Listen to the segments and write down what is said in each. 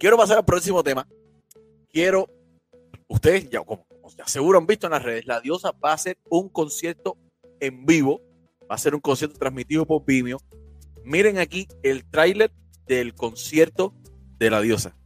quiero pasar al próximo tema. Quiero, ustedes ya, como, ya seguro han visto en las redes, la diosa va a hacer un concierto en vivo, va a ser un concierto transmitido por Vimeo. Miren aquí el tráiler del concierto de la diosa.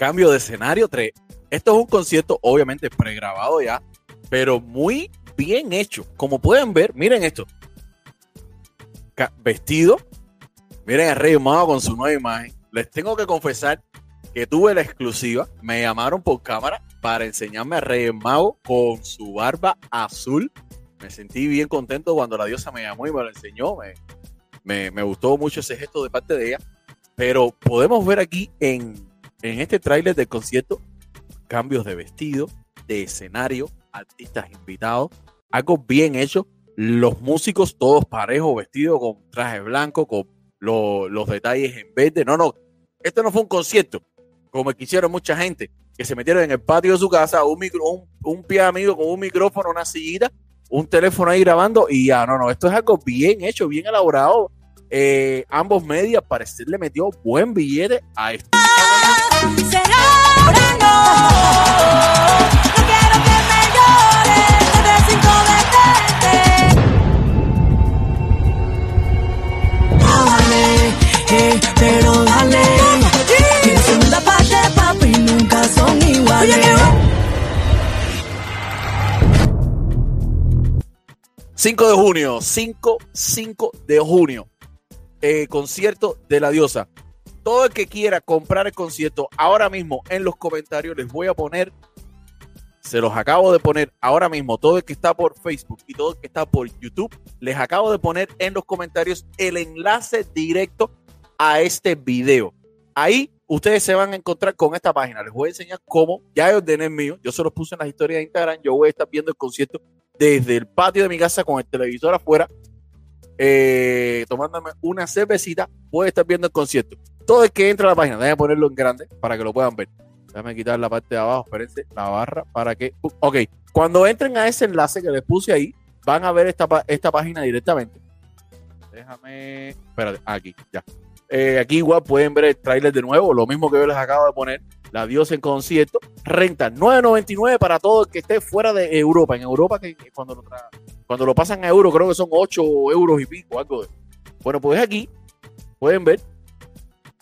Cambio de escenario 3. Esto es un concierto, obviamente pregrabado ya, pero muy bien hecho. Como pueden ver, miren esto. Vestido. Miren a Rey Mago con su nueva imagen. Les tengo que confesar que tuve la exclusiva. Me llamaron por cámara para enseñarme a Rey Mago con su barba azul. Me sentí bien contento cuando la diosa me llamó y me lo enseñó. Me, me, me gustó mucho ese gesto de parte de ella. Pero podemos ver aquí en, en este tráiler del concierto cambios de vestido, de escenario, artistas invitados, algo bien hecho. Los músicos todos parejos, vestidos con traje blanco, con lo- los detalles en verde. No, no, esto no fue un concierto, como quisieron mucha gente, que se metieron en el patio de su casa, un, un, un pie amigo con un micrófono, una sillita, un teléfono ahí grabando y ya, no, no, esto es algo bien hecho, bien elaborado. Eh, ambos medios, parecer le metió buen billete a esto. Será orando. No quiero que me llores, te recinto detente. Dale, eh, pero dale. Que la segunda parte, papi, nunca son iguales. 5 de junio, 5, 5 de junio, eh, concierto de la diosa. Todo el que quiera comprar el concierto ahora mismo en los comentarios les voy a poner, se los acabo de poner ahora mismo, todo el que está por Facebook y todo el que está por YouTube, les acabo de poner en los comentarios el enlace directo a este video. Ahí ustedes se van a encontrar con esta página. Les voy a enseñar cómo, ya ordené el mío, yo se los puse en las historias de Instagram, yo voy a estar viendo el concierto desde el patio de mi casa con el televisor afuera, eh, tomándome una cervecita, a estar viendo el concierto. Todo el que entra a la página, déjame ponerlo en grande para que lo puedan ver. Déjame quitar la parte de abajo, espérense, la barra para que. Ok, cuando entren a ese enlace que les puse ahí, van a ver esta, esta página directamente. Déjame. Espérate, aquí, ya. Eh, aquí igual pueden ver el tráiler de nuevo, lo mismo que yo les acabo de poner. La Diosa en concierto. Renta 9.99 para todo el que esté fuera de Europa. En Europa, que, que cuando, lo tra- cuando lo pasan a euro, creo que son 8 euros y pico, algo de. Bueno, pues aquí pueden ver.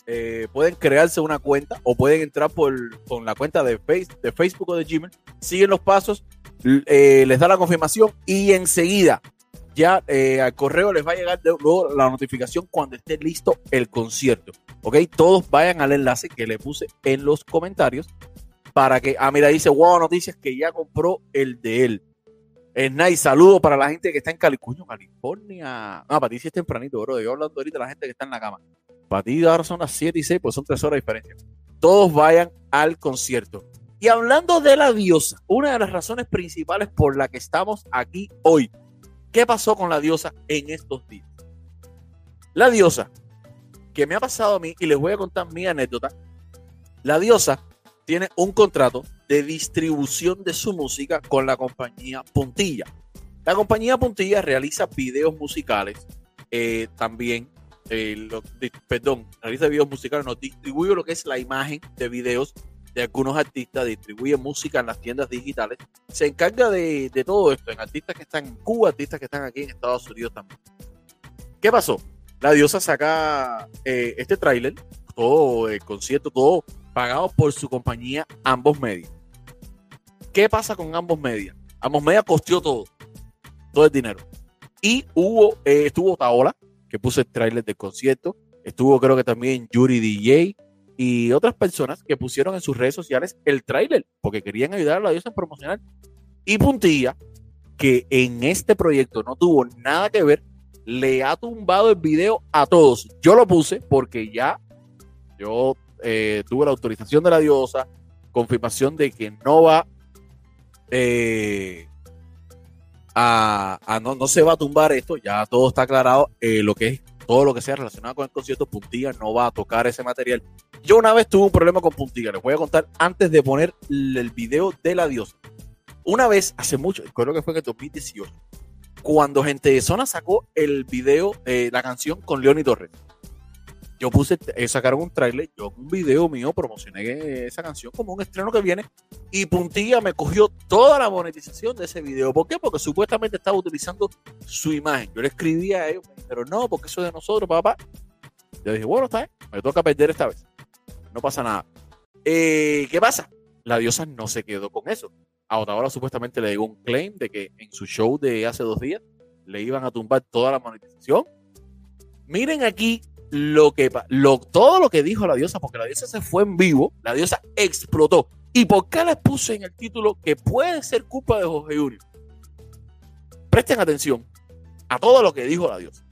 eh, pueden crearse una cuenta o pueden entrar por, con la cuenta de, face, de Facebook o de Gmail. Siguen los pasos, eh, les da la confirmación y enseguida ya eh, al correo les va a llegar luego la notificación cuando esté listo el concierto. ¿Ok? Todos vayan al enlace que le puse en los comentarios para que, ah, mira, dice, wow, noticias que ya compró el de él. Es nice, saludo para la gente que está en Cali, coño, California. No, para ti sí es tempranito, bro. Yo hablando ahorita de la gente que está en la cama. Para ti ahora son las 7 y 6, pues son 3 horas de diferencia. Todos vayan al concierto. Y hablando de la diosa, una de las razones principales por la que estamos aquí hoy. ¿Qué pasó con la diosa en estos días? La diosa, que me ha pasado a mí, y les voy a contar mi anécdota. La diosa tiene un contrato de distribución de su música con la compañía Puntilla. La compañía Puntilla realiza videos musicales, eh, también, eh, perdón, realiza videos musicales, no distribuye lo que es la imagen de videos de algunos artistas, distribuye música en las tiendas digitales, se encarga de, todo esto, en artistas que están en Cuba, artistas que están aquí en Estados Unidos también. ¿Qué pasó? La diosa saca eh, este tráiler, todo el concierto, todo pagado por su compañía Ambos Media. ¿Qué pasa con Ambos Media? Ambos Media costeó todo, todo el dinero. Y hubo, eh, estuvo Taola, que puso el tráiler del concierto, estuvo creo que también Yuri DJ y otras personas que pusieron en sus redes sociales el tráiler, porque querían ayudar a la diosa en promocionar. Y Puntilla, que en este proyecto no tuvo nada que ver, le ha tumbado el video a todos. Yo lo puse porque ya yo eh, tuve la autorización de la diosa, confirmación de que no va eh, a, no, no se va a tumbar esto, ya todo está aclarado, eh, lo que es todo lo que sea relacionado con el concierto, Puntilla no va a tocar ese material. Yo una vez tuve un problema con Puntiga, les voy a contar antes de poner el video de la diosa. Una vez, hace mucho, creo que fue en el 2018, cuando Gente de Zona sacó el video, eh, la canción con Leoni Torres. Yo puse, eh, sacaron un trailer, yo un video mío promocioné esa canción como un estreno que viene y Puntilla me cogió toda la monetización de ese video. ¿Por qué? Porque supuestamente estaba utilizando su imagen. Yo le escribí a ellos, pero no, porque eso es de nosotros, papá. Yo dije, bueno, está bien, me toca perder esta vez. No pasa nada. Eh, ¿Qué pasa? La diosa no se quedó con eso. A Otaola supuestamente le llegó un claim de que en su show de hace dos días le iban a tumbar toda la monetización. Miren aquí lo que lo, todo lo que dijo la diosa, porque la diosa se fue en vivo, la diosa explotó. ¿Y por qué les puse en el título que puede ser culpa de Jorge Junior? Presten atención a todo lo que dijo la diosa.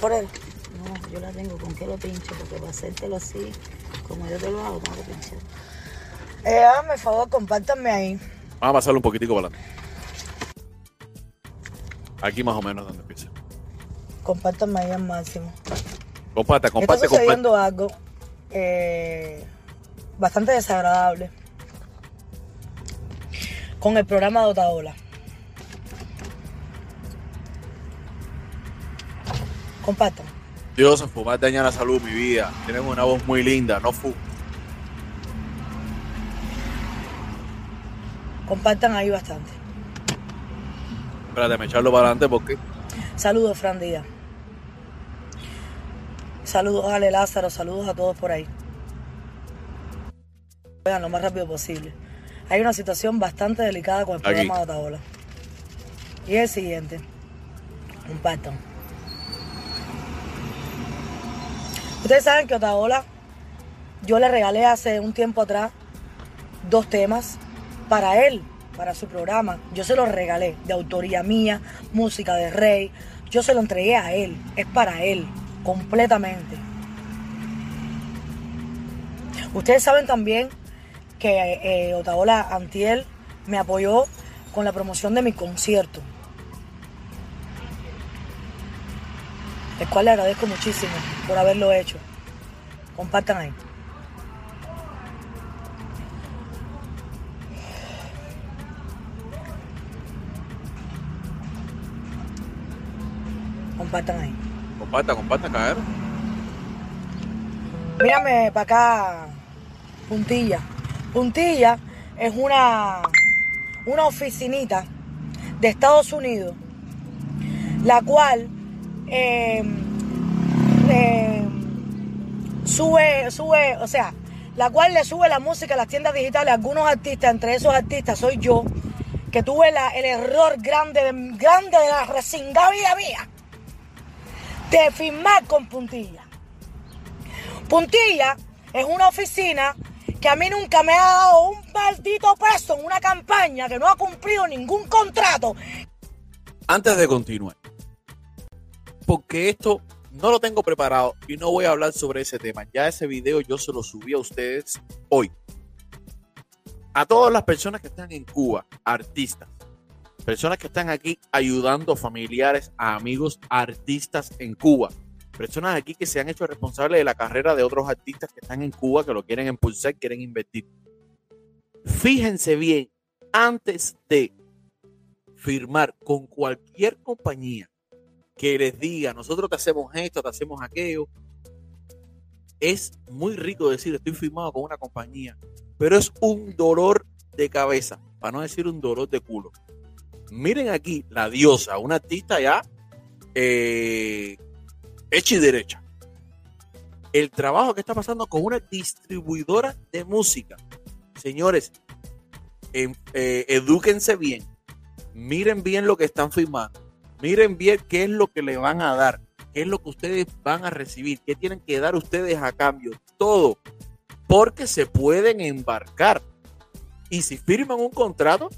Por él. No, yo la tengo. ¿Con qué lo pincho? Porque para hacértelo así, como yo te lo hago, tengo que pinchar. Eh, háganme el favor, compártanme ahí. Vamos a pasarlo un poquitico para adelante. Aquí más o menos donde empieza. Compártanme ahí al máximo. Comparte, Está comparte, comparte. sucediendo algo eh, bastante desagradable con el programa de Otaola. Compartan. Dios, fumar daña la salud, mi vida. Tienes una voz muy linda, no fu. Compartan ahí bastante. Espérate, me echarlo para adelante porque Saludos, Fran Díaz. Saludos a Ale Lázaro, saludos a todos por ahí. Vean lo más rápido posible. Hay una situación bastante delicada con el Aquí. programa de Otaola. Y es el siguiente. Compartan. Ustedes saben que Otaola, yo le regalé hace un tiempo atrás dos temas para él, para su programa. Yo se los regalé de autoría mía, música de Rey. Yo se lo entregué a él. Es para él, completamente. Ustedes saben también que eh, Otaola Antiel me apoyó con la promoción de mi concierto. El cual le agradezco muchísimo por haberlo hecho. Compartan ahí. Compartan ahí. comparta, comparta, caer. Mírame para acá, Puntilla. Puntilla es una, una oficinita de Estados Unidos, la cual eh, eh, sube, sube, o sea, la cual le sube la música a las tiendas digitales a algunos artistas, entre esos artistas soy yo, que tuve la- el error grande, de- grande de la resingada vida mía de firmar con Puntilla. Puntilla es una oficina que a mí nunca me ha dado un maldito peso en una campaña que no ha cumplido ningún contrato. Antes de continuar, porque esto no lo tengo preparado y no voy a hablar sobre ese tema. Ya ese video yo se lo subí a ustedes hoy. A todas las personas que están en Cuba, artistas, personas que están aquí ayudando familiares, a amigos, artistas en Cuba, personas aquí que se han hecho responsables de la carrera de otros artistas que están en Cuba, que lo quieren impulsar, quieren invertir. Fíjense bien, antes de firmar con cualquier compañía que les diga, nosotros te hacemos esto, te hacemos aquello. Es muy rico decir, estoy firmado con una compañía, pero es un dolor de cabeza, para no decir un dolor de culo. Miren aquí, la diosa, una artista ya eh, hecha y derecha. El trabajo que está pasando con una distribuidora de música. Señores, em- eh, edúquense bien miren bien lo que están firmando, miren bien qué es lo que le van a dar, qué es lo que ustedes van a recibir, qué tienen que dar ustedes a cambio, todo, porque se pueden embarcar. Y si firman un contrato,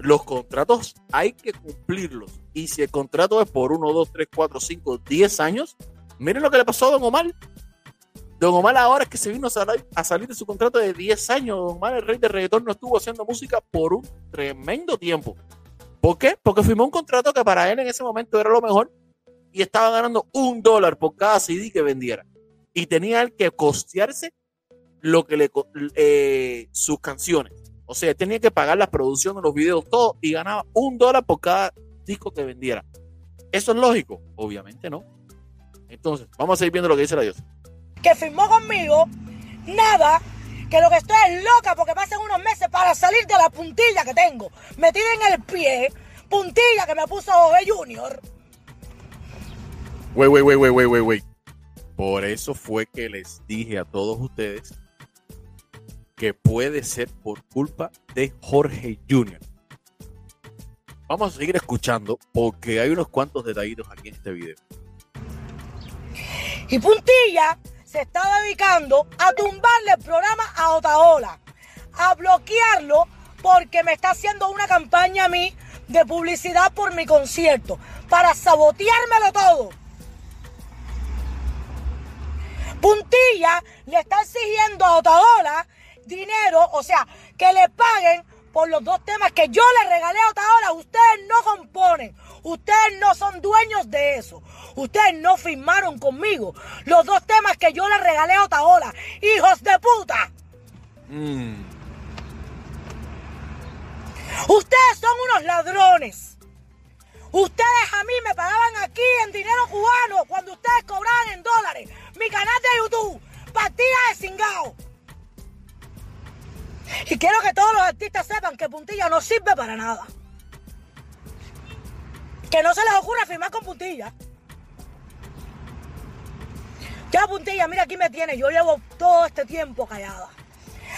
los contratos hay que cumplirlos. Y si el contrato es por 1, 2, 3, 4, 5, 10 años, miren lo que le pasó a Don Omar. Don Omar ahora es que se vino a salir, de su contrato de 10 años. Don Omar, el rey de reggaetón, no estuvo haciendo música por un tremendo tiempo. ¿Por qué? Porque firmó un contrato que para él en ese momento era lo mejor y estaba ganando un dólar por cada CD que vendiera. Y tenía él que costearse lo que le eh, sus canciones. O sea, tenía que pagar la producción de los videos, todo, y ganaba un dólar por cada disco que vendiera. ¿Eso es lógico? Obviamente no. Entonces, vamos a seguir viendo lo que dice la diosa. Que firmó conmigo, nada, que lo que estoy es loca porque pasen unos meses para salir de la puntilla que tengo, metida en el pie, puntilla que me puso Ove Junior. Wey, wey, wey, wey, wey, wey, wey. Por eso fue que les dije a todos ustedes que puede ser por culpa de Jorge Junior. Vamos a seguir escuchando porque hay unos cuantos detallitos aquí en este video. Y Puntilla se está dedicando a tumbarle el programa a Otaola, a bloquearlo porque me está haciendo una campaña a mí de publicidad por mi concierto, para saboteármelo todo. Puntilla le está exigiendo a Otaola dinero, o sea, que le paguen por los dos temas que yo le regalé a Otaola. Ustedes no componen, ustedes no son dueños de eso. Ustedes no firmaron conmigo los dos temas que yo le regalé a Otaola. ¡Hijos de puta! Mm. Ustedes son unos ladrones. Ustedes a mí me pagaban aquí en dinero cubano cuando ustedes cobraban en dólares. Mi canal de YouTube, partida de cingao. Y quiero que todos los artistas sepan que Puntilla no sirve para nada. Que no se les ocurra firmar con Puntilla. Ya, Puntilla, mira aquí me tiene. Yo llevo todo este tiempo callada.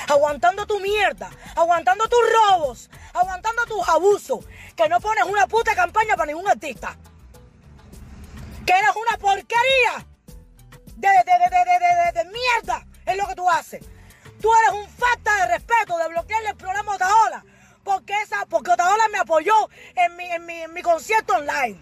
Aguantando tu mierda, aguantando tus robos, aguantando tus abusos. Que no pones una puta campaña para ningún artista. Que eres una porquería de, de, de, de mierda. Es lo que tú haces. Tú eres un falta de respeto de bloquearle el programa a Otaola. Porque, esa, porque Otaola me apoyó en mi, en, mi, en mi concierto online.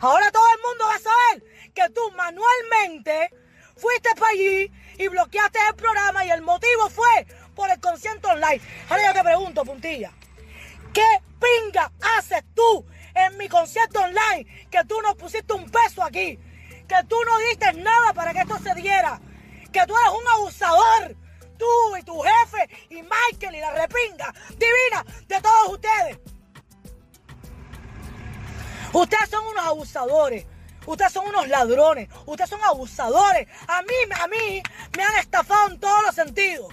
Ahora todo el mundo va a saber que tú manualmente fuiste para allí y bloqueaste el programa y el motivo fue por el concierto online. Ahora yo te pregunto, puntilla, ¿qué pinga haces tú en mi concierto online que tú no pusiste un peso aquí? Que tú no diste nada para que esto se diera. Que tú eres un abusador tú y tu jefe y Michael y la repinga divina de todos ustedes. Ustedes son unos abusadores. Ustedes son unos ladrones. Ustedes son abusadores. A mí, a mí me han estafado en todos los sentidos.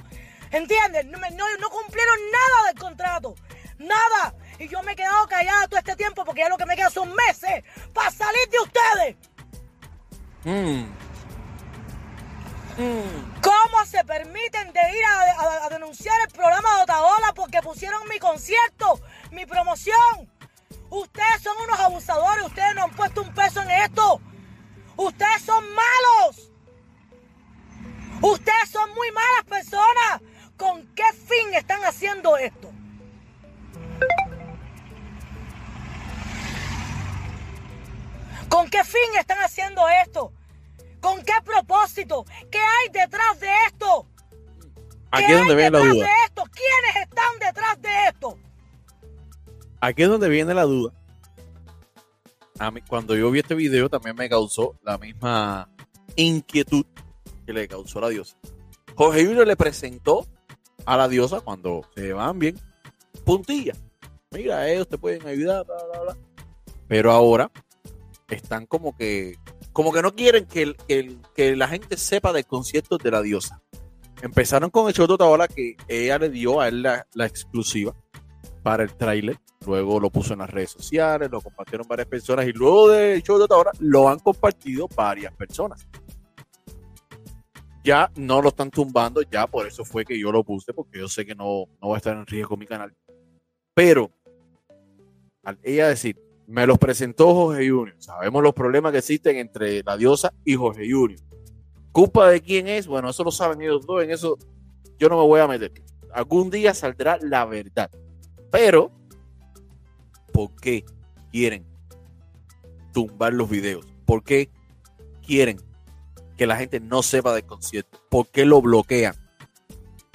¿Entienden? No, no, cumplieron nada del contrato. Nada. Y yo me he quedado callada todo este tiempo porque ya lo que me queda son meses para salir de ustedes. Mm. ¿Cómo se permiten de ir a, denunciar el programa de Otaola porque pusieron mi concierto, mi promoción? Ustedes son unos abusadores, ustedes no han puesto un peso en esto. Ustedes son malos. Ustedes son muy malas personas. ¿Con qué fin están haciendo esto? ¿Con qué fin están haciendo esto? ¿Con qué propósito? ¿Qué hay detrás de esto? Aquí es donde viene la duda. De esto? ¿Quiénes están detrás de esto? Aquí es donde viene la duda. A mí, cuando yo vi este video también me causó la misma inquietud que le causó la diosa. Jorge Julio le presentó a la diosa cuando se van bien puntilla. Mira, ellos te pueden ayudar, bla, bla, bla. Pero ahora están como que como que no quieren que, que la gente sepa del concierto de la diosa. Empezaron con el show de Otaola que ella le dio a él la, exclusiva para el tráiler. Luego lo puso en las redes sociales, lo compartieron varias personas y luego del show de Otaola lo han compartido varias personas. Ya no lo están tumbando, ya por eso fue que yo lo puse, porque yo sé que no, no va a estar en riesgo mi canal. Pero al ella decir, me los presentó Jorge Junior. Sabemos los problemas que existen entre la diosa y Jorge Junior. ¿Culpa de quién es? Bueno, eso lo saben ellos dos. En eso yo no me voy a meter. Algún día saldrá la verdad. Pero, ¿por qué quieren tumbar los videos? ¿Por qué quieren que la gente no sepa del concierto? ¿Por qué lo bloquean?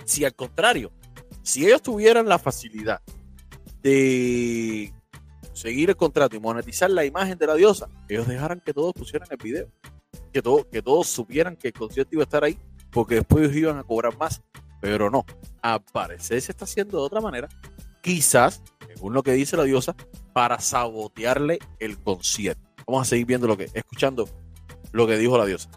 Si al contrario, si ellos tuvieran la facilidad de conseguir el contrato y monetizar la imagen de la diosa, ellos dejaran que todos pusieran el video. Que, todo, que todos supieran que el concierto iba a estar ahí, porque después ellos iban a cobrar más. Pero no, al parecer se está haciendo de otra manera. Quizás, según lo que dice la diosa, para sabotearle el concierto. Vamos a seguir viendo lo que, escuchando lo que dijo la diosa.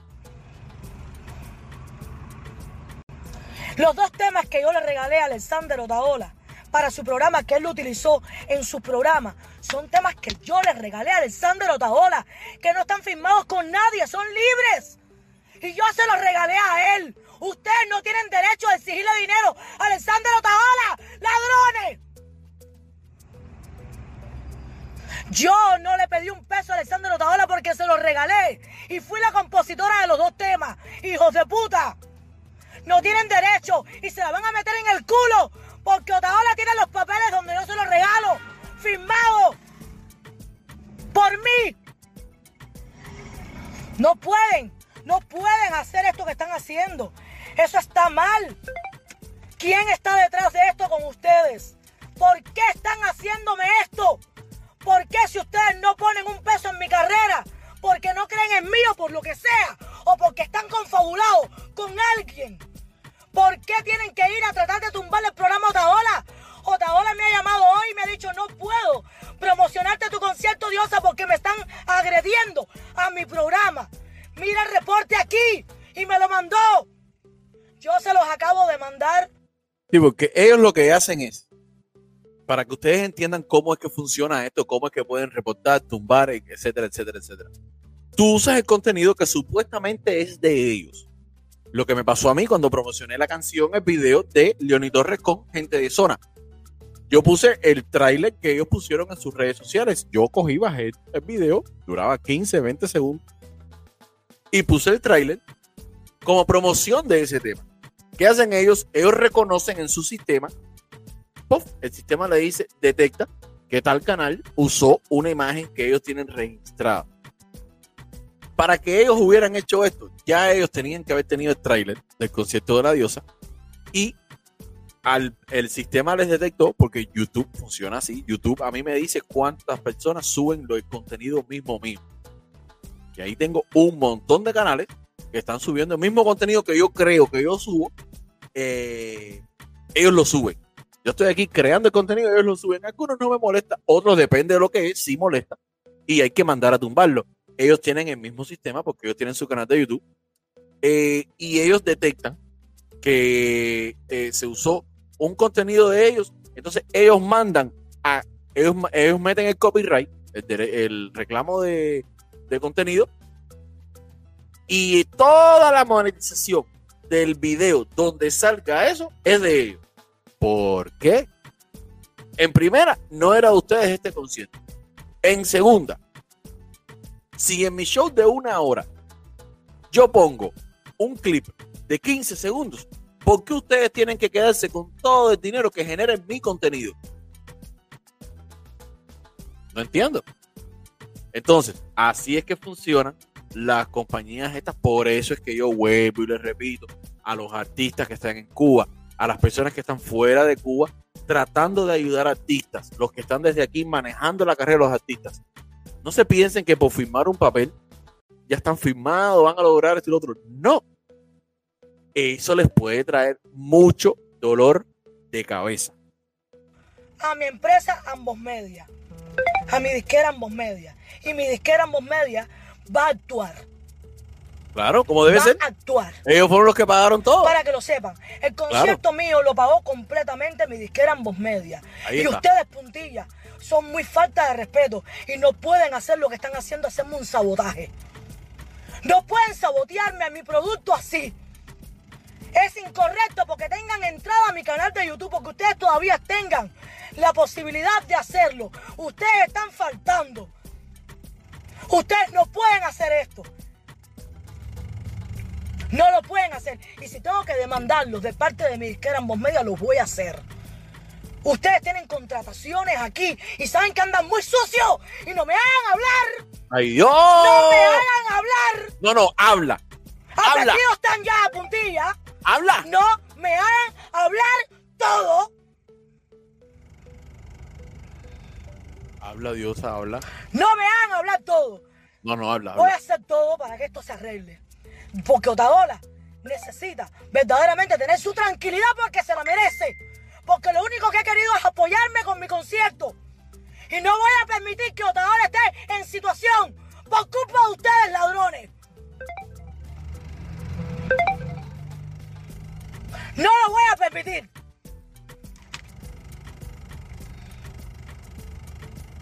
Los dos temas que yo le regalé a Alexander Otaola para su programa, que él lo utilizó en su programa, son temas que yo le regalé a Alexander Otaola, que no están firmados con nadie, son libres. Y yo se los regalé a él. Ustedes no tienen derecho a exigirle dinero a Alexander Otaola, ladrones. Yo no le pedí un peso a Alexander Otaola porque se los regalé. Y fui la compositora de los dos temas. Hijos de puta no tienen derecho y se la van a meter en el culo porque Otaola tiene los papeles donde yo se los regalo, firmados por mí. No pueden, no pueden hacer esto que están haciendo. Eso está mal. ¿Quién está detrás de esto con ustedes? ¿Por qué están haciéndome esto? ¿Por qué si ustedes no ponen un peso en mi carrera? Porque no creen en mí o por lo que sea. O porque están confabulados con alguien. ¿Por qué tienen que ir a tratar de tumbar el programa Otaola? Otaola me ha llamado hoy y me ha dicho, no puedo promocionarte tu concierto, Diosa, porque me están agrediendo a mi programa. Mira el reporte aquí y me lo mandó. Yo se los acabo de mandar. Sí, porque ellos lo que hacen es, para que ustedes entiendan cómo es que funciona esto, cómo es que pueden reportar, tumbar, etcétera, etcétera, etcétera. Tú usas el contenido que supuestamente es de ellos lo que me pasó a mí cuando promocioné la canción, el video de Leoni Torres con gente de zona. Yo puse el tráiler que ellos pusieron en sus redes sociales. Yo cogí, bajé el video, duraba 15, 20 segundos, y puse el tráiler como promoción de ese tema. ¿Qué hacen ellos? Ellos reconocen en su sistema, el sistema le dice, detecta que tal canal usó una imagen que ellos tienen registrada para que ellos hubieran hecho esto, ya ellos tenían que haber tenido el tráiler del concierto de la diosa y al, el sistema les detectó, porque YouTube funciona así, YouTube a mí me dice cuántas personas suben el contenido mismo mío. Y ahí tengo un montón de canales que están subiendo el mismo contenido que yo creo que yo subo. Eh, ellos lo suben. Yo estoy aquí creando el contenido, ellos lo suben. Algunos no me molesta, otros depende de lo que es, sí molesta. Y hay que mandar a tumbarlo ellos tienen el mismo sistema porque ellos tienen su canal de YouTube eh, y ellos detectan que eh, se usó un contenido de ellos, entonces ellos mandan a, ellos, ellos meten el copyright, el, reclamo de, de contenido y toda la monetización del video donde salga eso es de ellos. ¿Por qué? En primera, no era de ustedes este concierto. En segunda, si en mi show de una hora yo pongo un clip de 15 segundos, ¿por qué ustedes tienen que quedarse con todo el dinero que genera en mi contenido? No entiendo. Entonces, así es que funcionan las compañías estas. Por eso es que yo vuelvo y les repito a los artistas que están en Cuba, a las personas que están fuera de Cuba, tratando de ayudar a artistas, los que están desde aquí manejando la carrera de los artistas. No se piensen que por firmar un papel ya están firmados, van a lograr esto y lo otro. No. Eso les puede traer mucho dolor de cabeza. A mi empresa Ambos Media. A mi disquera Ambos Media. Y mi disquera Ambos Media va a actuar. Claro, como debe va ser. a actuar. Ellos fueron los que pagaron todo. Para que lo sepan. El concierto mío lo pagó completamente mi disquera Ambos Media. Ahí y está. ustedes, puntilla, son muy falta de respeto y no pueden hacer lo que están haciendo, hacerme un sabotaje. No pueden sabotearme a mi producto así. Es incorrecto porque tengan entrada a mi canal de YouTube, porque ustedes todavía tengan la posibilidad de hacerlo. Ustedes están faltando. Ustedes no pueden hacer esto. No lo pueden hacer. Y si tengo que demandarlos de parte de mi disquera en Media, los voy a hacer. Ustedes tienen contrataciones aquí y saben que andan muy sucios y no me hagan hablar. ¡Ay, Dios! No me hagan hablar. No, no, habla. Habla. Están ya, puntilla. Habla. No me hagan hablar todo. Habla, Diosa, habla. No me hagan hablar todo. No, no, habla. Voy a hacer todo para que esto se arregle. Porque Otaola necesita verdaderamente tener su tranquilidad porque se la merece. Porque lo único que he querido es apoyarme con mi concierto. Y no voy a permitir que Otaola esté en situación por culpa de ustedes, ladrones. No lo voy a permitir.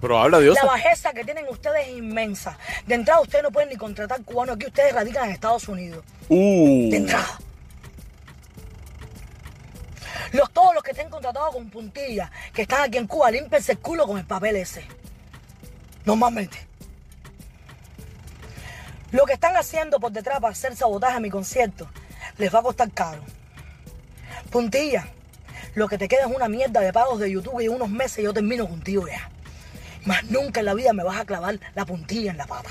Pero habla, Diosa. La bajeza que tienen ustedes es inmensa. De entrada, ustedes no pueden ni contratar cubanos aquí. Ustedes radican en Estados Unidos. Uh. De entrada. Los, todos los que estén contratados con puntilla, que están aquí en Cuba, límpense el culo con el papel ese. Normalmente. Lo que están haciendo por detrás para hacer sabotaje a mi concierto, les va a costar caro. Puntilla, lo que te queda es una mierda de pagos de YouTube y unos meses yo termino contigo ya. Más nunca en la vida me vas a clavar la puntilla en la pata.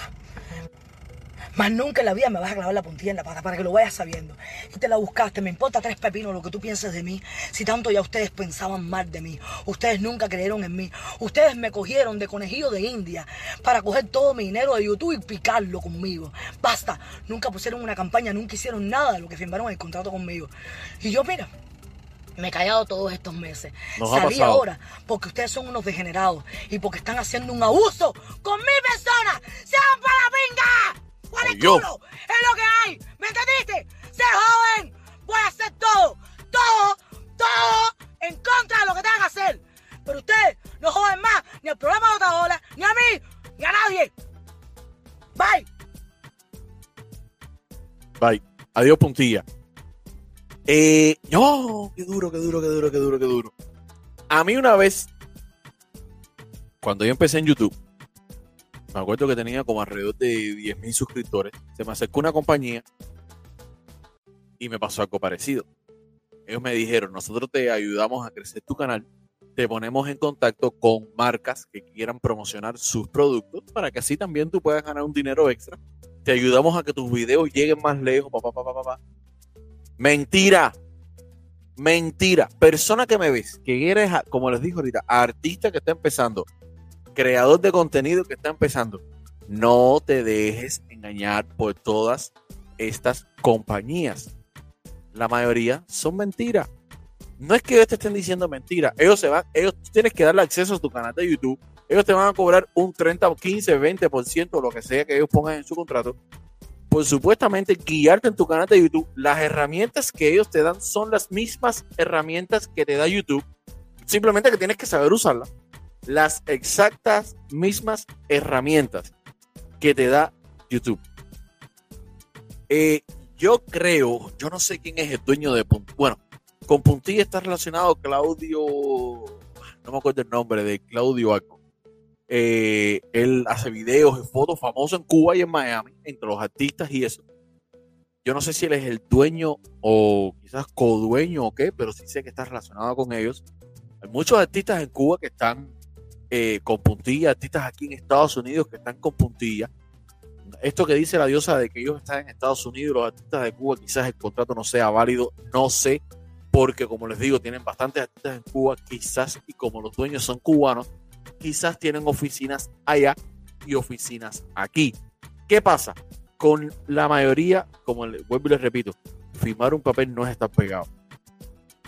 Más nunca en la vida me vas a clavar la puntilla en la pata para que lo vayas sabiendo. Y te la buscaste, me importa tres pepinos lo que tú pienses de mí. Si tanto ya ustedes pensaban mal de mí. Ustedes nunca creyeron en mí. Ustedes me cogieron de conejillo de India para coger todo mi dinero de YouTube y picarlo conmigo. Basta, nunca pusieron una campaña, nunca hicieron nada de lo que firmaron el contrato conmigo. Y yo, mira, me he callado todos estos meses. Nos Salí ahora porque ustedes son unos degenerados y porque están haciendo un abuso con mi persona. ¡Sean para la pinga! ¡Cuál es yo. culo! ¡Es lo que hay! ¿Me entendiste? ¡Se joven! Voy a hacer todo, todo, todo en contra de lo que tengan que hacer. Pero ustedes no joden más ni al programa de Otaola, ni a mí, ni a nadie. Bye. Bye. Adiós, puntilla. Eh, no, qué duro, qué duro, qué duro, qué duro, qué duro. A mí una vez, cuando yo empecé en YouTube, me acuerdo que tenía como alrededor de 10.000 suscriptores, se me acercó una compañía y me pasó algo parecido. Ellos me dijeron, nosotros te ayudamos a crecer tu canal, te ponemos en contacto con marcas que quieran promocionar sus productos para que así también tú puedas ganar un dinero extra. Te ayudamos a que tus videos lleguen más lejos, papá. Mentira. Mentira. Persona que me ves, que eres, como les dijo ahorita, artista que está empezando, creador de contenido que está empezando, no te dejes engañar por todas estas compañías. La mayoría son mentiras. No es que ellos te estén diciendo mentiras. Ellos se van, tienes que darle acceso a tu canal de YouTube. Ellos te van a cobrar un 30, 15, 20%, lo que sea que ellos pongan en su contrato por supuestamente guiarte en tu canal de YouTube, las herramientas que ellos te dan son las mismas herramientas que te da YouTube, simplemente que tienes que saber usarlas. Las exactas mismas herramientas que te da YouTube. Eh, yo creo, yo no sé quién es el dueño de Puntilla. Bueno, con Puntilla está relacionado Claudio, no me acuerdo el nombre de Claudio algo. Eh, él hace videos y fotos famosos en Cuba y en Miami, entre los artistas y eso. Yo no sé si él es el dueño o quizás codueño o qué, pero sí sé que está relacionado con ellos. Hay muchos artistas en Cuba que están eh, con puntilla, artistas aquí en Estados Unidos que están con puntilla. Esto que dice la diosa de que ellos están en Estados Unidos, los artistas de Cuba, quizás el contrato no sea válido, no sé, porque como les digo, tienen bastantes artistas en Cuba, quizás, y como los dueños son cubanos, quizás tienen oficinas allá y oficinas aquí. ¿Qué pasa? Con la mayoría, como le, vuelvo y les repito, firmar un papel no es estar pegado.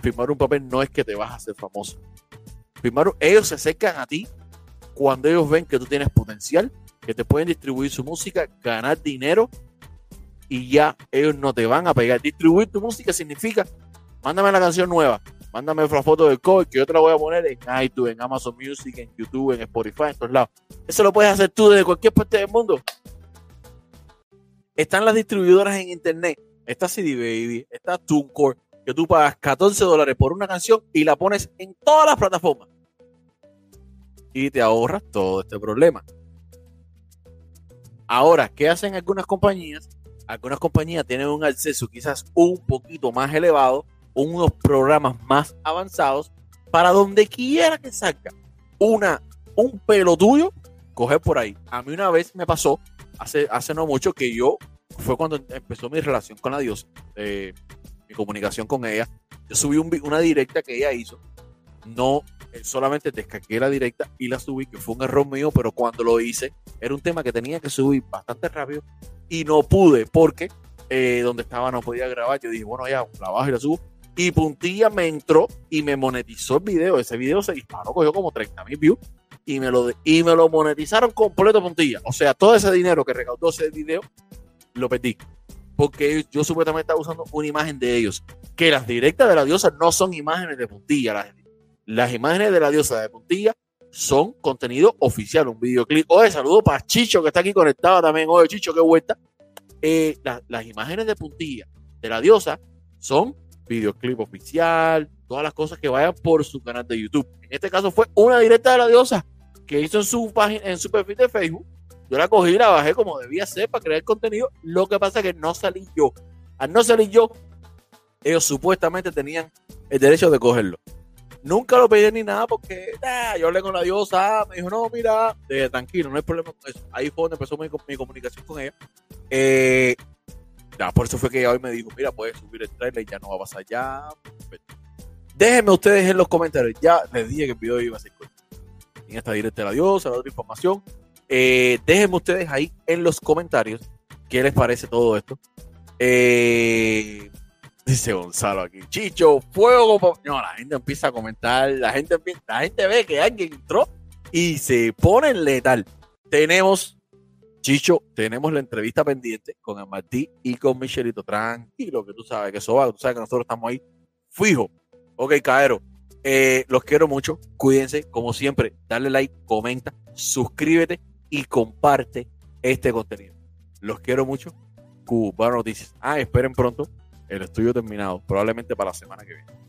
Firmar un papel no es que te vas a hacer famoso. Firmar, ellos se acercan a ti cuando ellos ven que tú tienes potencial, que te pueden distribuir su música, ganar dinero y ya ellos no te van a pegar. Distribuir tu música significa, mándame la canción nueva, mándame la foto del cover que yo te la voy a poner en iTunes, en Amazon Music, en YouTube, en Spotify, en todos lados. Eso lo puedes hacer tú desde cualquier parte del mundo. Están las distribuidoras en internet. Está CD Baby, está TuneCore, que tú pagas 14 dólares por una canción y la pones en todas las plataformas. Y te ahorras todo este problema. Ahora, ¿qué hacen algunas compañías? Algunas compañías tienen un acceso quizás un poquito más elevado, unos programas más avanzados, para donde quiera que salga una, un pelo tuyo, coger por ahí. A mí una vez me pasó, hace, hace no mucho, que yo, fue cuando empezó mi relación con la diosa, eh, mi comunicación con ella. Yo subí una directa que ella hizo no eh, solamente descargué la directa y la subí, que fue un error mío, pero cuando lo hice, era un tema que tenía que subir bastante rápido y no pude porque eh, donde estaba no podía grabar. Yo dije, bueno, ya, la bajo y la subo. Y Puntilla me entró y me monetizó el video. Ese video se disparó, cogió como 30 mil views y me, lo, y me lo monetizaron completo Puntilla. O sea, todo ese dinero que recaudó ese video, lo perdí porque yo supuestamente estaba usando una imagen de ellos. Que las directas de la diosa no son imágenes de puntilla. Las, las imágenes de la diosa de puntilla son contenido oficial, un videoclip. Oye, saludo para Chicho que está aquí conectado también. Oye, Chicho, qué vuelta. Eh, las imágenes de puntilla de la diosa son videoclip oficial, todas las cosas que vayan por su canal de YouTube. En este caso fue una directa de la diosa que hizo en su página, en su perfil de Facebook yo la cogí y la bajé como debía ser para crear contenido. Lo que pasa es que no salí yo. Al no salir yo, ellos supuestamente tenían el derecho de cogerlo. Nunca lo pedí ni nada porque yo hablé con la diosa, me dijo, no, mira, tranquilo, no hay problema con eso. Ahí fue donde empezó mi, comunicación con ella. Eh, por eso fue que hoy me dijo, mira, puedes subir el trailer, ya no va a pasar ya. Déjenme ustedes en los comentarios. Ya les dije que el video iba a ser corto. En esta directa de la diosa, la otra información. Eh, déjenme ustedes ahí en los comentarios qué les parece todo esto. Eh, dice Gonzalo aquí, Chicho, fuego. No, la gente empieza a comentar, la gente, la gente ve que alguien entró y se pone letal. Tenemos, Chicho, tenemos la entrevista pendiente con el Martí y con Michelito. Tranquilo, que tú sabes que eso va, tú sabes que nosotros estamos ahí fijo. Ok, Caero, eh, los quiero mucho. Cuídense, como siempre, dale like, comenta, suscríbete y comparte este contenido. Los quiero mucho. Cuba Noticias. Ah, esperen pronto el estudio terminado, probablemente para la semana que viene.